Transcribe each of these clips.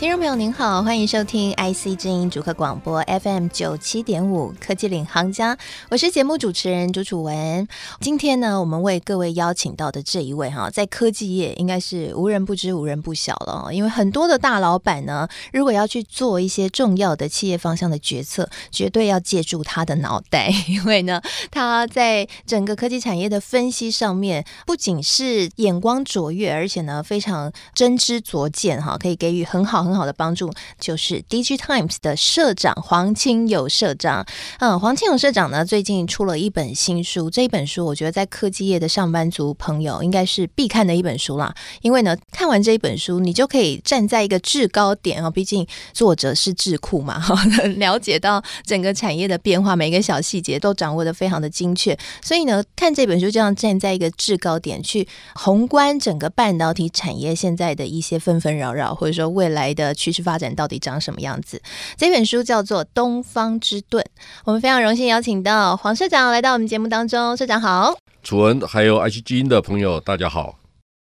听众朋友您好，欢迎收听 IC 之音主客广播 FM 九七点五科技领航家，我是节目主持人朱楚文。今天呢，我们为各位邀请到的这一位哈，在科技业应该是无人不知、无人不晓了。因为很多的大老板呢，如果要去做一些重要的企业方向的决策，绝对要借助他的脑袋，因为呢，他在整个科技产业的分析上面，不仅是眼光卓越，而且呢，非常真知灼见哈，可以给予很好。很好的帮助，就是 DigiTimes 的社长黄清友社长。嗯，黄清友社长呢，最近出了一本新书。这一本书，我觉得在科技业的上班族朋友应该是必看的一本书啦。因为呢，看完这一本书，你就可以站在一个制高点啊。毕竟作者是智库嘛，哈，了解到整个产业的变化，每个小细节都掌握得非常的精确。所以呢，看这本书，就像站在一个制高点去宏观整个半导体产业现在的一些纷纷扰扰，或者说未来的。趋势发展到底长什么样子？这本书叫做《东方之盾》，我们非常荣幸邀请到黄社长来到我们节目当中。社长好，楚文还有爱惜基因的朋友，大家好。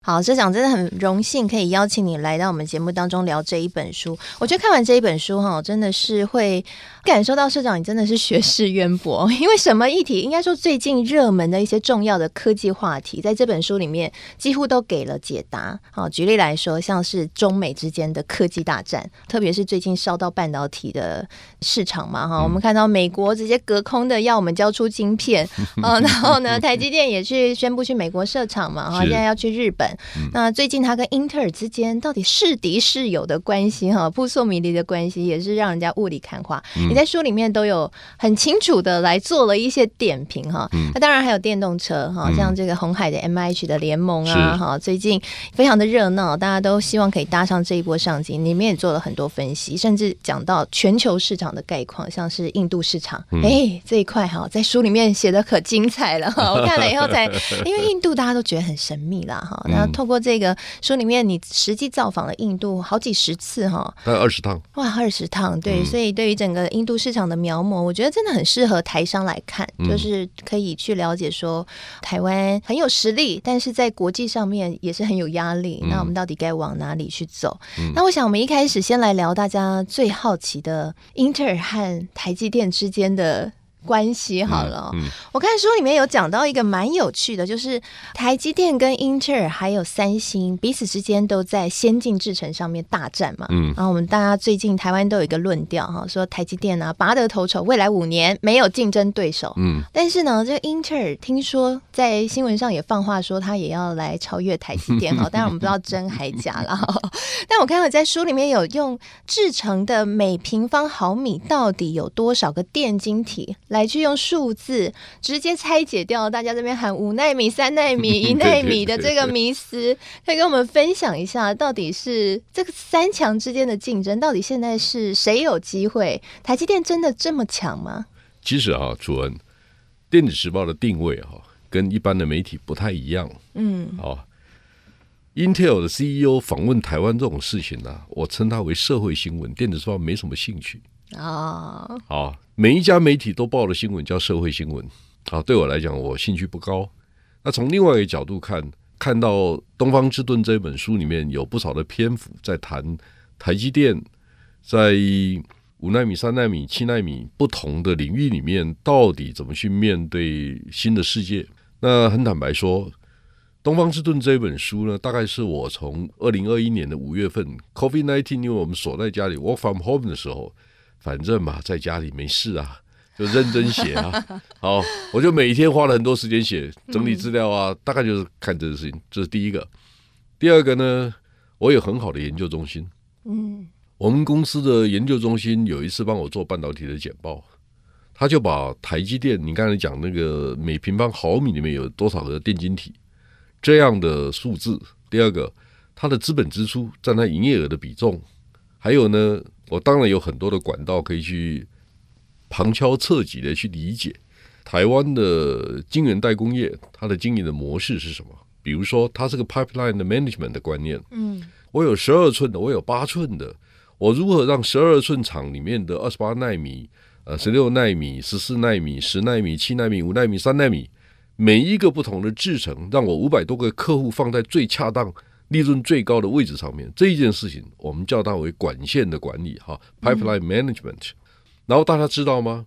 好，社长真的很荣幸可以邀请你来到我们节目当中聊这一本书。我觉得看完这一本书哈，真的是会感受到社长你真的是学识渊博。因为什么议题，应该说最近热门的一些重要的科技话题，在这本书里面几乎都给了解答。好，举例来说，像是中美之间的科技大战，特别是最近烧到半导体的市场嘛哈，我们看到美国直接隔空的要我们交出晶片，啊，然后呢，台积电也去宣布去美国设厂嘛，哈，现在要去日本。嗯、那最近他跟英特尔之间到底是敌是友的关系哈，扑朔迷离的关系也是让人家雾里看花。在书里面都有很清楚的来做了一些点评哈。嗯、那当然还有电动车哈，像这个红海的 MIH 的联盟啊哈，最近非常的热闹，大家都希望可以搭上这一波商机。里面也做了很多分析，甚至讲到全球市场的概况，像是印度市场，哎、嗯欸、这一块哈，在书里面写的可精彩了哈。我 看了以后才，因为印度大家都觉得很神秘啦哈，那。透过这个书里面，你实际造访了印度好几十次哈，大概二十趟。哇，二十趟，对，嗯、所以对于整个印度市场的描摹，我觉得真的很适合台商来看，嗯、就是可以去了解说台湾很有实力，但是在国际上面也是很有压力。嗯、那我们到底该往哪里去走？嗯、那我想我们一开始先来聊大家最好奇的英特尔和台积电之间的。关系好了，嗯嗯、我看书里面有讲到一个蛮有趣的，就是台积电跟英特尔还有三星彼此之间都在先进制程上面大战嘛。嗯，然后我们大家最近台湾都有一个论调哈，说台积电啊拔得头筹，未来五年没有竞争对手。嗯，但是呢，这个英特尔听说在新闻上也放话说他也要来超越台积电哈，当然我们不知道真还假了。但我看到在书里面有用制程的每平方毫米到底有多少个电晶体。来去用数字直接拆解掉大家这边喊五奈米、三奈米、一奈米的这个迷思，可以跟我们分享一下，到底是这个三强之间的竞争，到底现在是谁有机会？台积电真的这么强吗？其实啊，楚恩，电子时报的定位哈，跟一般的媒体不太一样。嗯，好，Intel 的 CEO 访问台湾这种事情呢，我称它为社会新闻，电子时报没什么兴趣。啊，好，每一家媒体都报的新闻叫社会新闻，好，对我来讲，我兴趣不高。那从另外一个角度看，看到《东方之盾》这本书里面有不少的篇幅在谈台积电在五纳米、三纳米、七纳米不同的领域里面，到底怎么去面对新的世界。那很坦白说，《东方之盾》这本书呢，大概是我从二零二一年的五月份，COVID-19，因为我们锁在家里 work from home 的时候。反正嘛，在家里没事啊，就认真写啊。好，我就每天花了很多时间写整理资料啊，大概就是看这个事情。这是第一个。第二个呢，我有很好的研究中心。嗯，我们公司的研究中心有一次帮我做半导体的简报，他就把台积电，你刚才讲那个每平方毫米里面有多少个电晶体这样的数字。第二个，它的资本支出占它营业额的比重，还有呢。我当然有很多的管道可以去旁敲侧击的去理解台湾的晶圆代工业它的经营的模式是什么。比如说，它是个 pipeline 的 management 的观念。嗯，我有十二寸的，我有八寸的，我如何让十二寸厂里面的二十八纳米、呃十六纳米、十四纳米、十纳米、七纳米、五纳米、三纳米，每一个不同的制程，让我五百多个客户放在最恰当、利润最高的位置上面。这一件事情，我们叫它为管线的管理，哈，pipeline management。然后大家知道吗？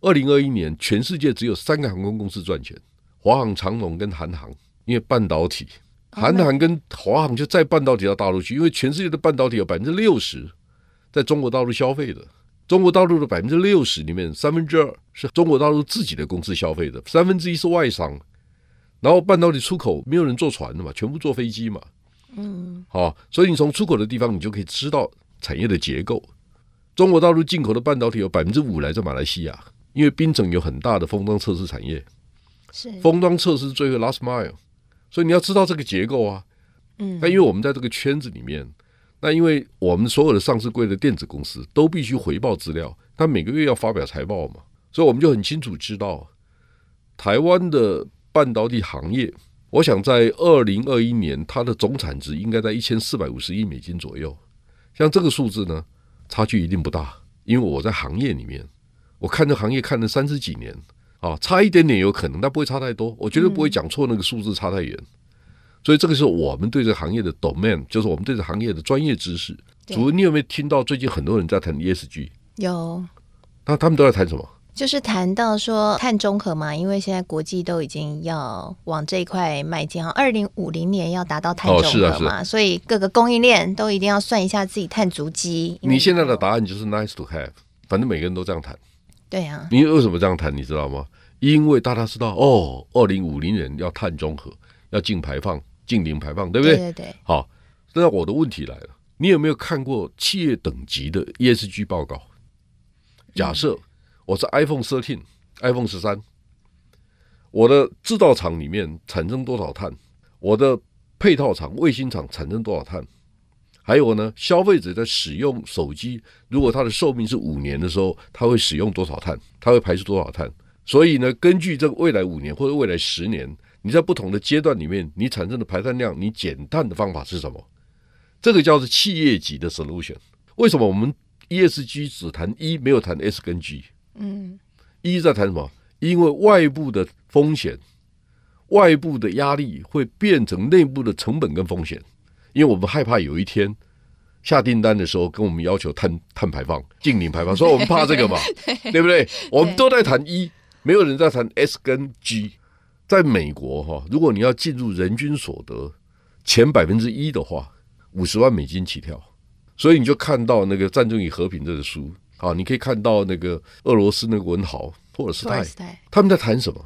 二零二一年，全世界只有三个航空公司赚钱：华航、长龙跟韩航，因为半导体。韩航跟华航就在半导体到大陆去，因为全世界的半导体有百分之六十在中国大陆消费的，中国大陆的百分之六十里面三分之二是中国大陆自己的公司消费的，三分之一是外商。然后半导体出口没有人坐船的嘛，全部坐飞机嘛。嗯，好，所以你从出口的地方，你就可以知道产业的结构。中国大陆进口的半导体有百分之五来自马来西亚，因为槟城有很大的封装测试产业，是封装测试最后 last mile。所以你要知道这个结构啊，嗯，那因为我们在这个圈子里面，那因为我们所有的上市柜的电子公司都必须回报资料，他每个月要发表财报嘛，所以我们就很清楚知道，台湾的半导体行业，我想在二零二一年它的总产值应该在一千四百五十亿美金左右，像这个数字呢，差距一定不大，因为我在行业里面，我看这行业看了三十几年。啊，差一点点有可能，但不会差太多。我绝对不会讲错那个数字差太远。嗯、所以这个是我们对这个行业的 domain，就是我们对这个行业的专业知识。主任，你有没有听到最近很多人在谈 ESG？有。那他们都在谈什么？就是谈到说碳中和嘛，因为现在国际都已经要往这一块迈进，哈，二零五零年要达到碳中和嘛，哦是啊是啊，所以各个供应链都一定要算一下自己碳足迹。你现在的答案就是 nice to have，反正每个人都这样谈。对啊，你为什么这样谈？你知道吗？因为大家知道，哦，二零五零年要碳中和，要净排放、净零排放，对不对？对对对。好，那我的问题来了，你有没有看过企业等级的 ESG 报告？假设我是 iPhone 13、iPhone 十三，我的制造厂里面产生多少碳？我的配套厂、卫星厂产生多少碳？还有呢，消费者在使用手机，如果它的寿命是五年的时候，它会使用多少碳？它会排出多少碳？所以呢，根据这个未来五年或者未来十年，你在不同的阶段里面，你产生的排碳量，你减碳的方法是什么？这个叫做企业级的 solution。为什么我们 ESG 只谈 E 没有谈 S 跟 G？嗯一在谈什么？因为外部的风险、外部的压力会变成内部的成本跟风险。因为我们害怕有一天下订单的时候跟我们要求碳碳排放、净零排放，所以我们怕这个嘛，对，对不对？我们都在谈一，没有人在谈 S 跟 G。在美国哈，如果你要进入人均所得前百分之一的话，五十万美金起跳。所以你就看到那个《战争与和平》这个书啊，你可以看到那个俄罗斯那个文豪托尔斯泰，他们在谈什么？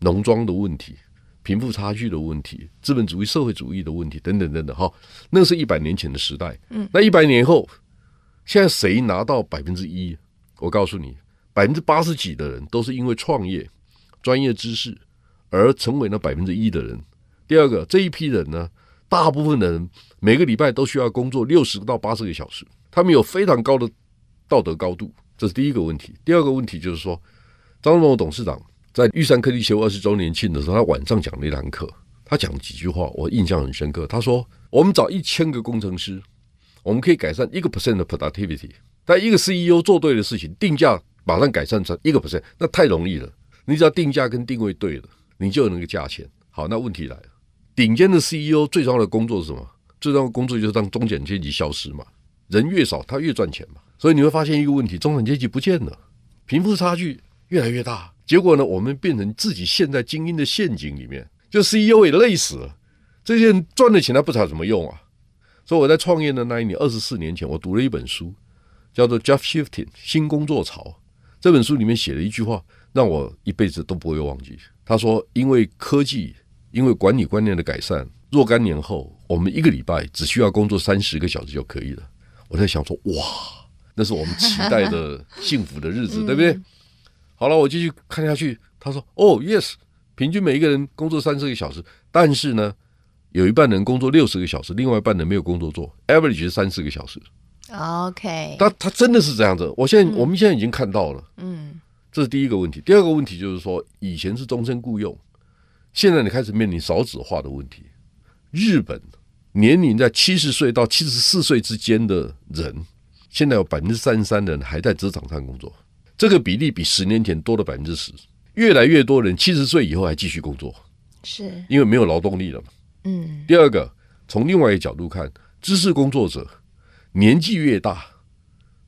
农庄的问题。贫富差距的问题、资本主义、社会主义的问题等等等等，哈，那是一百年前的时代。嗯，那一百年后，现在谁拿到百分之一？我告诉你，百分之八十几的人都是因为创业、专业知识而成为那百分之一的人。第二个，这一批人呢，大部分的人每个礼拜都需要工作六十到八十个小时，他们有非常高的道德高度，这是第一个问题。第二个问题就是说，张忠谋董事长。在玉山科技协会二十周年庆的时候，他晚上讲了一堂课，他讲几句话，我印象很深刻。他说：“我们找一千个工程师，我们可以改善一个 percent 的 productivity。但一个 CEO 做对的事情，定价马上改善成一个 percent，那太容易了。你只要定价跟定位对了，你就有那个价钱。好，那问题来了，顶尖的 CEO 最重要的工作是什么？最重要的工作就是让中产阶级消失嘛。人越少，他越赚钱嘛。所以你会发现一个问题：中产阶级不见了，贫富差距越来越大。”结果呢，我们变成自己陷在精英的陷阱里面，就 CEO 也累死了。这些人赚的钱他不知道怎么用啊。所以我在创业的那一年，二十四年前，我读了一本书，叫做《Job Shifting 新工作潮》。这本书里面写了一句话，让我一辈子都不会忘记。他说：“因为科技，因为管理观念的改善，若干年后，我们一个礼拜只需要工作三十个小时就可以了。”我在想说：“哇，那是我们期待的 幸福的日子，对不对？”好了，我继续看下去。他说：“哦，yes，平均每一个人工作三十个小时，但是呢，有一半人工作六十个小时，另外一半人没有工作做，average 是三十个小时。OK，他他真的是这样子。我现在、嗯、我们现在已经看到了，嗯，这是第一个问题。第二个问题就是说，以前是终身雇佣，现在你开始面临少子化的问题。日本年龄在七十岁到七十四岁之间的人，现在有百分之三十三的人还在职场上工作，这个比例比十年前多了百分之十。越来越多人七十岁以后还继续工作，是因为没有劳动力了嘛。嗯。第二个，从另外一个角度看，知识工作者年纪越大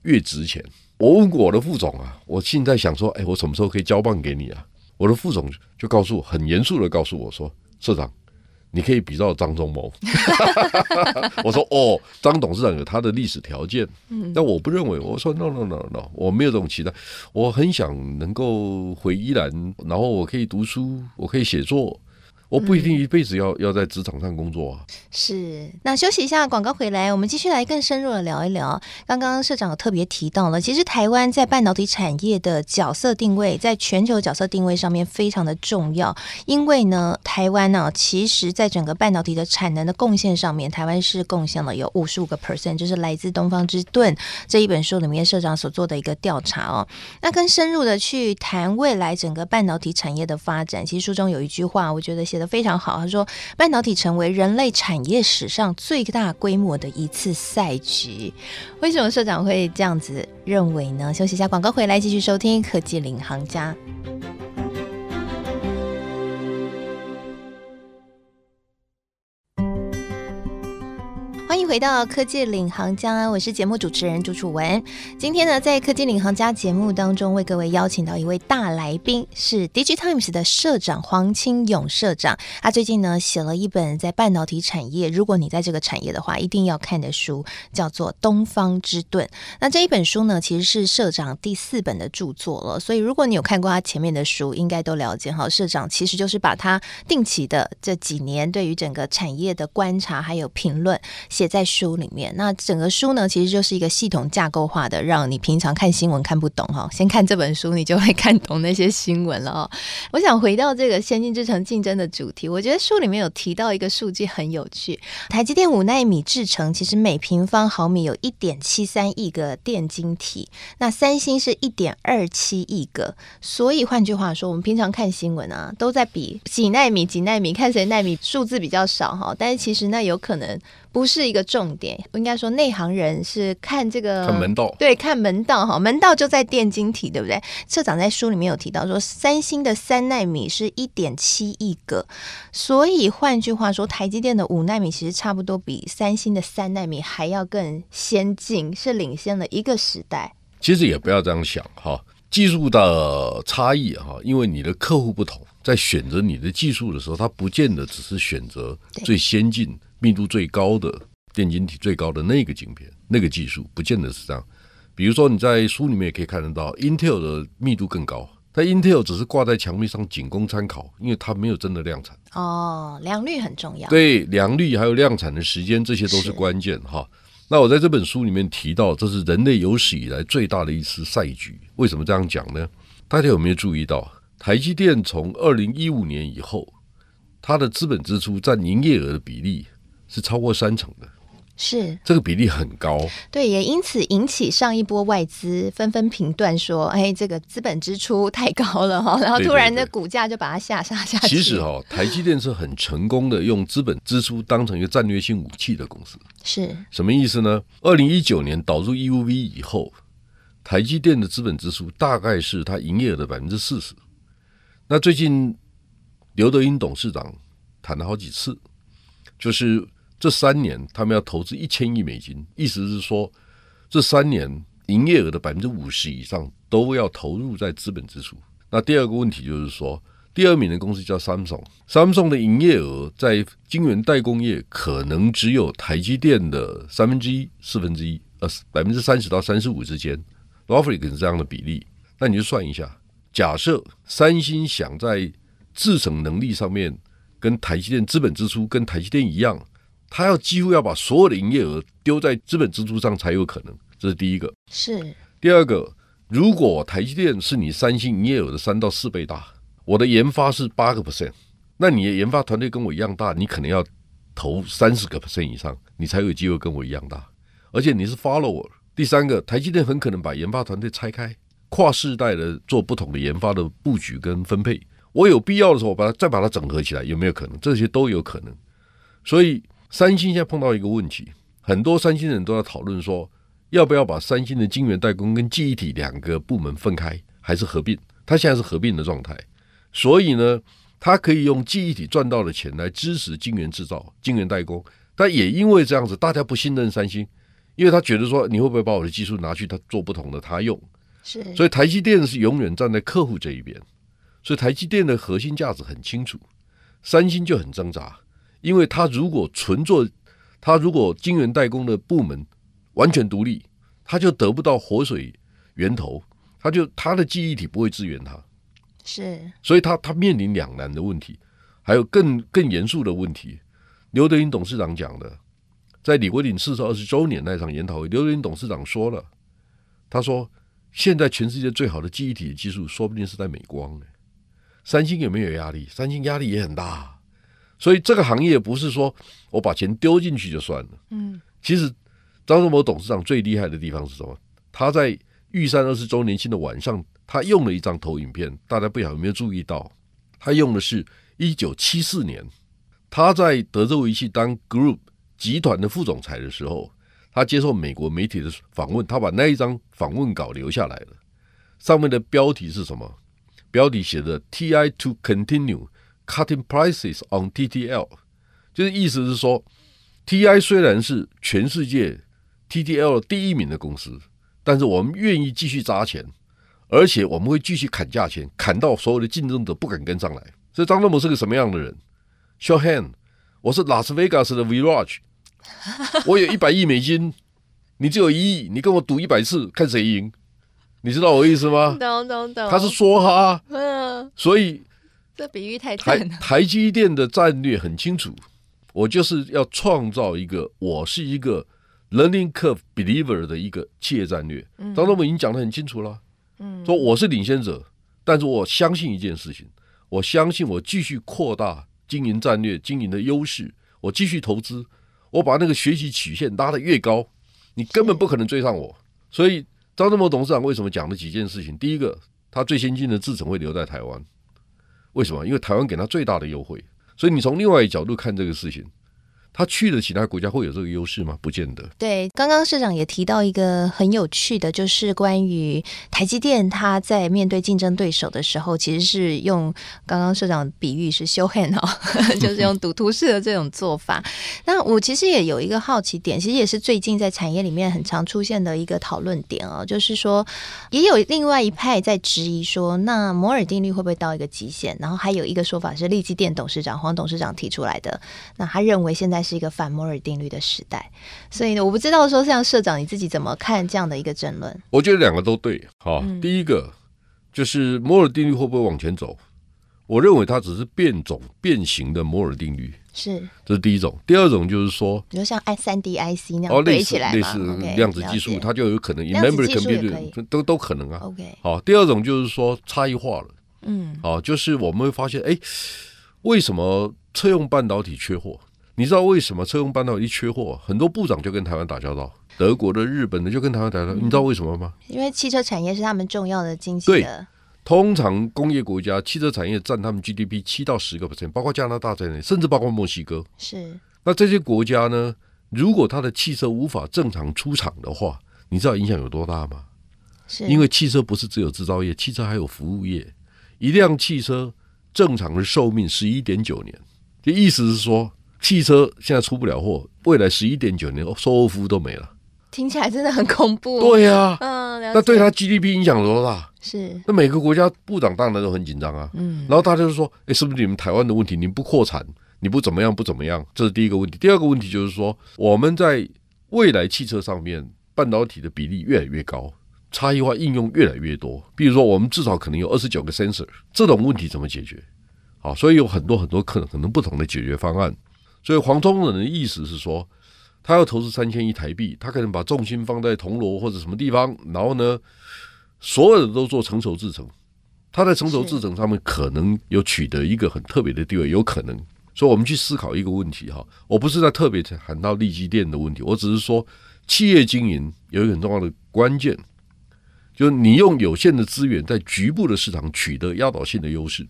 越值钱。我问过我的副总啊，我现在想说，哎，我什么时候可以交棒给你啊？我的副总就告诉我，很严肃的告诉我说，社长。你可以比照张忠谋，我说哦，张董事长有他的历史条件，但我不认为。我说 no no no no，我没有这种期待。我很想能够回宜兰，然后我可以读书，我可以写作。我不一定一辈子要要在职场上工作啊。是，那休息一下，广告回来，我们继续来更深入的聊一聊。刚刚社长有特别提到了，其实台湾在半导体产业的角色定位，在全球角色定位上面非常的重要。因为呢，台湾呢，其实在整个半导体的产能的贡献上面，台湾是贡献了有五十五个 percent，就是来自东方之盾这一本书里面社长所做的一个调查哦。那更深入的去谈未来整个半导体产业的发展，其实书中有一句话，我觉得写。非常好，他说半导体成为人类产业史上最大规模的一次赛局。为什么社长会这样子认为呢？休息一下，广告回来继续收听科技领航家。回到科技领航家，我是节目主持人朱楚文。今天呢，在科技领航家节目当中，为各位邀请到一位大来宾，是 DIGITIMES 的社长黄清勇社长。他最近呢写了一本在半导体产业，如果你在这个产业的话，一定要看的书，叫做《东方之盾》。那这一本书呢，其实是社长第四本的著作了。所以，如果你有看过他前面的书，应该都了解哈。社长其实就是把他定期的这几年对于整个产业的观察还有评论写在。书里面，那整个书呢，其实就是一个系统架构化的，让你平常看新闻看不懂哈，先看这本书，你就会看懂那些新闻了哦。我想回到这个先进制程竞争的主题，我觉得书里面有提到一个数据很有趣，台积电五纳米制程其实每平方毫米有一点七三亿个电晶体，那三星是一点二七亿个，所以换句话说，我们平常看新闻啊，都在比几纳米几纳米，看谁纳米数字比较少哈，但是其实那有可能。不是一个重点，应该说内行人是看这个看门道，对，看门道哈，门道就在电晶体，对不对？社长在书里面有提到说，三星的三纳米是一点七亿个，所以换句话说，台积电的五纳米其实差不多比三星的三纳米还要更先进，是领先了一个时代。其实也不要这样想哈，技术的差异哈，因为你的客户不同，在选择你的技术的时候，他不见得只是选择最先进。密度最高的电晶体最高的那个晶片，那个技术不见得是这样。比如说你在书里面也可以看得到，Intel 的密度更高，但 Intel 只是挂在墙壁上仅供参考，因为它没有真的量产。哦，良率很重要。对，良率还有量产的时间，这些都是关键哈。那我在这本书里面提到，这是人类有史以来最大的一次赛局。为什么这样讲呢？大家有没有注意到，台积电从二零一五年以后，它的资本支出占营业额的比例，是超过三成的，是这个比例很高，对，也因此引起上一波外资纷纷评断说，哎，这个资本支出太高了哈，然后突然的股价就把它下杀下去。其实哈，台积电是很成功的用资本支出当成一个战略性武器的公司，是什么意思呢？二零一九年导入 EUV 以后，台积电的资本支出大概是它营业额的百分之四十。那最近刘德英董事长谈了好几次，就是。这三年，他们要投资一千亿美金，意思是说，这三年营业额的百分之五十以上都要投入在资本支出。那第二个问题就是说，第二名的公司叫 Samsung，Samsung 的营业额在晶圆代工业可能只有台积电的三分之一、四分之一，呃，百分之三十到三十五之间，roughly 是这样的比例。那你就算一下，假设三星想在制程能力上面跟台积电资本支出跟台积电一样。他要几乎要把所有的营业额丢在资本支出上才有可能，这是第一个。是第二个，如果台积电是你三星营业额的三到四倍大，我的研发是八个 percent，那你的研发团队跟我一样大，你可能要投三十个 percent 以上，你才有机会跟我一样大。而且你是 follower。第三个，台积电很可能把研发团队拆开，跨世代的做不同的研发的布局跟分配。我有必要的时候，我把它再把它整合起来，有没有可能？这些都有可能。所以。三星现在碰到一个问题，很多三星人都在讨论说，要不要把三星的晶圆代工跟记忆体两个部门分开，还是合并？它现在是合并的状态，所以呢，它可以用记忆体赚到的钱来支持晶圆制造、晶圆代工。但也因为这样子，大家不信任三星，因为他觉得说，你会不会把我的技术拿去他做不同的他用？是，所以台积电是永远站在客户这一边。所以台积电的核心价值很清楚，三星就很挣扎，因为他如果纯做，他如果晶圆代工的部门完全独立，他就得不到活水源头，他就他的记忆体不会支援他，是，所以他他面临两难的问题，还有更更严肃的问题。刘德英董事长讲的，在李国鼎逝世二十周年那场研讨会，刘德英董事长说了，他说现在全世界最好的记忆体的技术，说不定是在美光呢。三星有没有压力？三星压力也很大，所以这个行业不是说我把钱丢进去就算了。嗯，其实张忠谋董事长最厉害的地方是什么？他在玉山二十周年庆的晚上，他用了一张投影片，大家不晓得有没有注意到？他用的是一九七四年，他在德州仪器当 Group 集团的副总裁的时候，他接受美国媒体的访问，他把那一张访问稿留下来了，上面的标题是什么？标题写的 “TI to continue cutting prices on TTL”，就是意思是说，TI 虽然是全世界 TTL 第一名的公司，但是我们愿意继续砸钱，而且我们会继续砍价钱，砍到所有的竞争者不敢跟上来。所以张忠谋是个什么样的人？Show hand，我是拉斯维加斯的 Virage，我有一百亿美金，你只有一亿，你跟我赌一百次，看谁赢。你知道我意思吗？懂懂懂。他是说哈，嗯，所以这比喻太台台积电的战略很清楚，我就是要创造一个我是一个 learning curve believer 的一个企业战略。张忠谋已经讲的很清楚了，嗯，说我是领先者，但是我相信一件事情，我相信我继续扩大经营战略、经营的优势，我继续投资，我把那个学习曲线拉得越高，你根本不可能追上我，所以。张忠谋董事长为什么讲了几件事情？第一个，他最先进的制程会留在台湾，为什么？因为台湾给他最大的优惠。所以你从另外一个角度看这个事情。他去的其他国家会有这个优势吗？不见得。对，刚刚社长也提到一个很有趣的，就是关于台积电，他在面对竞争对手的时候，其实是用刚刚社长比喻是 show hand 哦，就是用赌徒式的这种做法。那我其实也有一个好奇点，其实也是最近在产业里面很常出现的一个讨论点哦，就是说也有另外一派在质疑说，那摩尔定律会不会到一个极限？然后还有一个说法是力积电董事长黄董事长提出来的，那他认为现在。是一个反摩尔定律的时代，所以呢，我不知道说像社长你自己怎么看这样的一个争论？我觉得两个都对。好，嗯、第一个就是摩尔定律会不会往前走？我认为它只是变种、变形的摩尔定律，是，这是第一种。第二种就是说，比如像 i 三 D IC 那样堆起来类似量子技术，它就有可能 memory computer 都都可能啊。OK，好，第二种就是说差异化了。嗯，好，就是我们会发现，哎，为什么车用半导体缺货？你知道为什么车用半导体缺货？很多部长就跟台湾打交道，德国的、日本的就跟台湾打交道。你知道为什么吗？因为汽车产业是他们重要的经济。对，通常工业国家汽车产业占他们 GDP 七到十个 percent，包括加拿大在内，甚至包括墨西哥。是。那这些国家呢？如果它的汽车无法正常出厂的话，你知道影响有多大吗？是。因为汽车不是只有制造业，汽车还有服务业。一辆汽车正常的寿命十一点九年，这意思是说。汽车现在出不了货，未来十一点九年售后服务都没了，听起来真的很恐怖。对呀、啊，嗯，那对他 GDP 影响有多大？是，那每个国家部长当然都很紧张啊。嗯，然后大家就说：“哎，是不是你们台湾的问题？你不扩产，你不怎么样，不怎么样？”这是第一个问题。第二个问题就是说，我们在未来汽车上面半导体的比例越来越高，差异化应用越来越多。比如说，我们至少可能有二十九个 sensor，这种问题怎么解决？好，所以有很多很多可能可能不同的解决方案。所以黄宗仁的意思是说，他要投资三千亿台币，他可能把重心放在铜锣或者什么地方，然后呢，所有的都做成熟制程。他在成熟制程上面可能有取得一个很特别的地位，有可能。所以我们去思考一个问题哈，我不是在特别谈到利基电的问题，我只是说企业经营有一个很重要的关键，就是你用有限的资源在局部的市场取得压倒性的优势。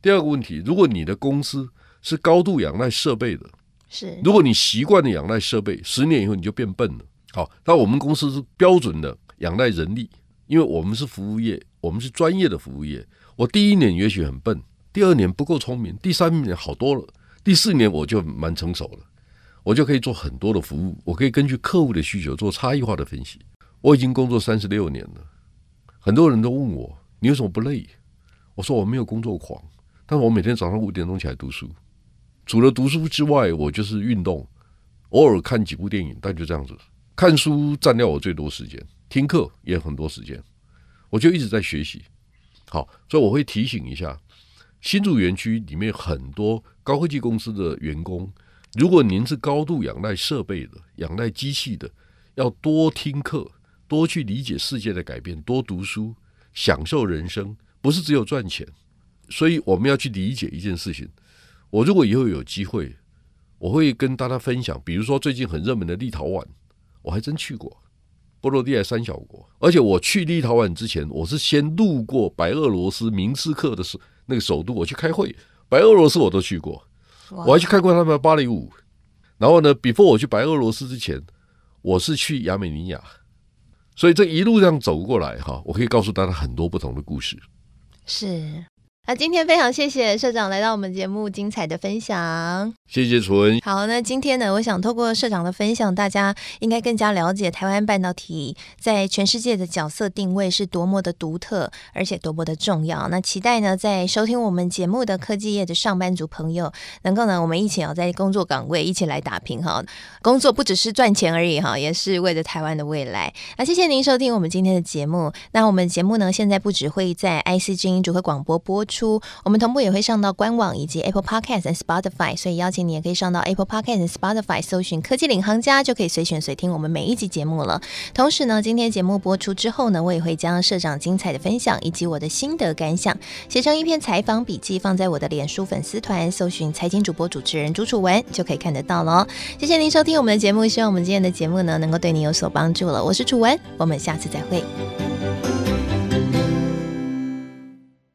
第二个问题，如果你的公司是高度仰赖设备的，是，如果你习惯了仰赖设备，十年以后你就变笨了。好，那我们公司是标准的仰赖人力，因为我们是服务业，我们是专业的服务业。我第一年也许很笨，第二年不够聪明，第三年好多了，第四年我就蛮成熟了，我就可以做很多的服务，我可以根据客户的需求做差异化的分析。我已经工作三十六年了，很多人都问我，你为什么不累？我说我没有工作狂，但是我每天早上五点钟起来读书，除了读书之外，我就是运动，偶尔看几部电影，但就这样子。看书占掉我最多时间，听课也很多时间，我就一直在学习。好，所以我会提醒一下，新竹园区里面很多高科技公司的员工，如果您是高度仰赖设备的、仰赖机器的，要多听课，多去理解世界的改变，多读书，享受人生，不是只有赚钱。所以我们要去理解一件事情。我如果以后有机会，我会跟大家分享，比如说最近很热门的立陶宛。我还真去过波罗的海三小国，而且我去立陶宛之前，我是先路过白俄罗斯明斯克的首那个首都，我去开会。白俄罗斯我都去过，我还去看过他们的芭蕾舞。然后呢，before 我去白俄罗斯之前，我是去亚美尼亚，所以这一路这样走过来哈，我可以告诉大家很多不同的故事。是。那今天非常谢谢社长来到我们节目精彩的分享，谢谢楚文。好，那今天呢，我想透过社长的分享，大家应该更加了解台湾半导体在全世界的角色定位是多么的独特，而且多么的重要。那期待呢，在收听我们节目的科技业的上班族朋友，能够呢，我们一起要在工作岗位一起来打拼哈。工作不只是赚钱而已哈，也是为了台湾的未来。那谢谢您收听我们今天的节目。那我们节目呢，现在不只会在 IC 之音主客广播播出，我们同步也会上到官网以及 Apple Podcast 和 Spotify，所以邀请你也可以上到 Apple Podcast 和 Spotify 搜寻“科技领航家”，就可以随选随听我们每一集节目了。同时呢，今天节目播出之后呢，我也会将社长精彩的分享以及我的心得感想写成一篇采访笔记，放在我的脸书粉丝团，搜寻“财经主播主持人朱楚文”就可以看得到了。谢谢您收听我们的节目，希望我们今天的节目呢能够对你有所帮助了。我是楚文，我们下次再会。